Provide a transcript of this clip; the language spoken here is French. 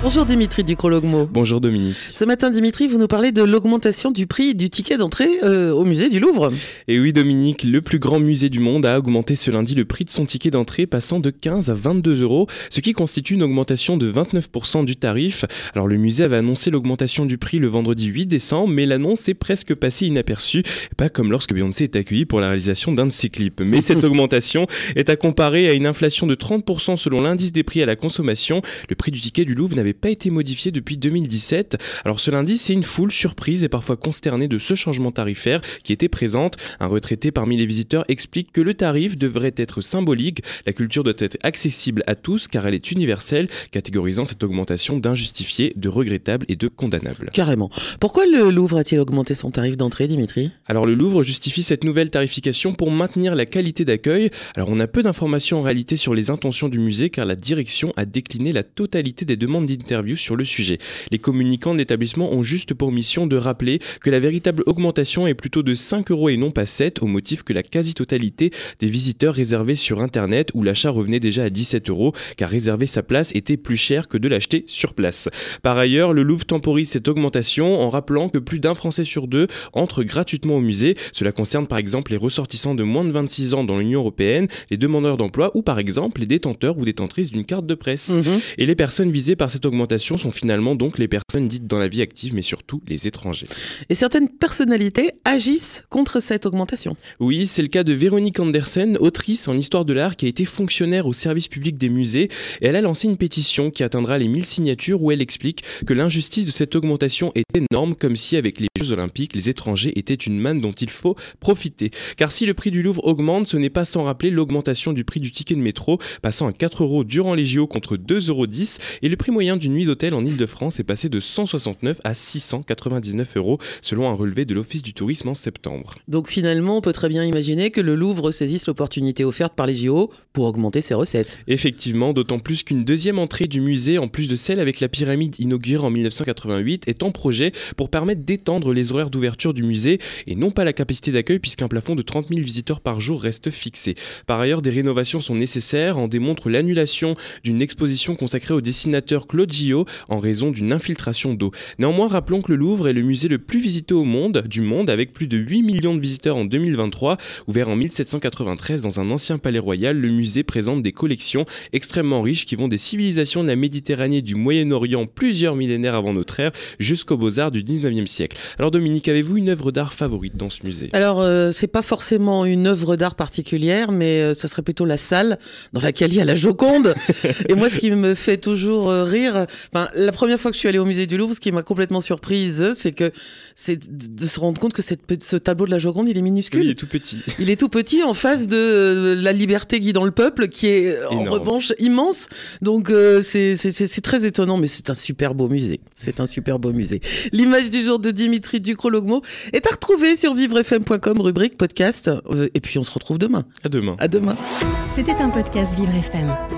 Bonjour Dimitri Ducrologmo. Bonjour Dominique. Ce matin Dimitri, vous nous parlez de l'augmentation du prix du ticket d'entrée euh, au musée du Louvre. Et oui Dominique, le plus grand musée du monde a augmenté ce lundi le prix de son ticket d'entrée passant de 15 à 22 euros, ce qui constitue une augmentation de 29% du tarif. Alors le musée avait annoncé l'augmentation du prix le vendredi 8 décembre, mais l'annonce est presque passée inaperçue, pas comme lorsque Beyoncé est accueillie pour la réalisation d'un de ses clips. Mais cette augmentation est à comparer à une inflation de 30% selon l'indice des prix à la consommation. Le prix du ticket du Louvre n'avait pas été modifié depuis 2017. Alors ce lundi, c'est une foule surprise et parfois consternée de ce changement tarifaire qui était présente. Un retraité parmi les visiteurs explique que le tarif devrait être symbolique. La culture doit être accessible à tous car elle est universelle, catégorisant cette augmentation d'injustifiée, de regrettable et de condamnable. Carrément. Pourquoi le Louvre a-t-il augmenté son tarif d'entrée, Dimitri? Alors le Louvre justifie cette nouvelle tarification pour maintenir la qualité d'accueil. Alors on a peu d'informations en réalité sur les intentions du musée car la direction a décliné la totalité des demandes interviews sur le sujet. Les communicants de l'établissement ont juste pour mission de rappeler que la véritable augmentation est plutôt de 5 euros et non pas 7 au motif que la quasi-totalité des visiteurs réservés sur internet où l'achat revenait déjà à 17 euros car réserver sa place était plus cher que de l'acheter sur place. Par ailleurs, le Louvre temporise cette augmentation en rappelant que plus d'un Français sur deux entre gratuitement au musée. Cela concerne par exemple les ressortissants de moins de 26 ans dans l'Union européenne, les demandeurs d'emploi ou par exemple les détenteurs ou détentrices d'une carte de presse. Mhm. Et les personnes visées par cette augmentation sont finalement donc les personnes dites dans la vie active, mais surtout les étrangers. Et certaines personnalités agissent contre cette augmentation. Oui, c'est le cas de Véronique Andersen, autrice en histoire de l'art qui a été fonctionnaire au service public des musées. Et elle a lancé une pétition qui atteindra les 1000 signatures où elle explique que l'injustice de cette augmentation est énorme, comme si avec les Jeux Olympiques, les étrangers étaient une manne dont il faut profiter. Car si le prix du Louvre augmente, ce n'est pas sans rappeler l'augmentation du prix du ticket de métro, passant à 4 euros durant les JO contre 2,10 euros, et le prix moyen d'une nuit d'hôtel en Ile-de-France est passé de 169 à 699 euros, selon un relevé de l'Office du tourisme en septembre. Donc finalement, on peut très bien imaginer que le Louvre saisisse l'opportunité offerte par les JO pour augmenter ses recettes. Effectivement, d'autant plus qu'une deuxième entrée du musée, en plus de celle avec la pyramide inaugurée en 1988, est en projet pour permettre d'étendre les horaires d'ouverture du musée et non pas la capacité d'accueil puisqu'un plafond de 30 000 visiteurs par jour reste fixé. Par ailleurs, des rénovations sont nécessaires, en démontre l'annulation d'une exposition consacrée au dessinateur Claude En raison d'une infiltration d'eau. Néanmoins, rappelons que le Louvre est le musée le plus visité au monde, du monde, avec plus de 8 millions de visiteurs en 2023. Ouvert en 1793 dans un ancien palais royal, le musée présente des collections extrêmement riches qui vont des civilisations de la Méditerranée du Moyen-Orient plusieurs millénaires avant notre ère jusqu'aux beaux-arts du 19e siècle. Alors Dominique, avez-vous une œuvre d'art favorite dans ce musée? Alors, euh, c'est pas forcément une œuvre d'art particulière, mais euh, ce serait plutôt la salle dans laquelle il y a la Joconde. Et moi, ce qui me fait toujours euh, rire, Enfin, la première fois que je suis allée au musée du Louvre, ce qui m'a complètement surprise, c'est que c'est de se rendre compte que cette, ce tableau de la Joconde, il est minuscule. il est tout petit. Il est tout petit en face de euh, la liberté guidant le peuple, qui est en revanche immense. Donc euh, c'est très étonnant, mais c'est un super beau musée. C'est un super beau musée. L'image du jour de Dimitri Ducrologmo est à retrouver sur vivrefm.com, rubrique podcast. Euh, et puis on se retrouve demain. À demain. À demain. C'était un podcast Vivre FM.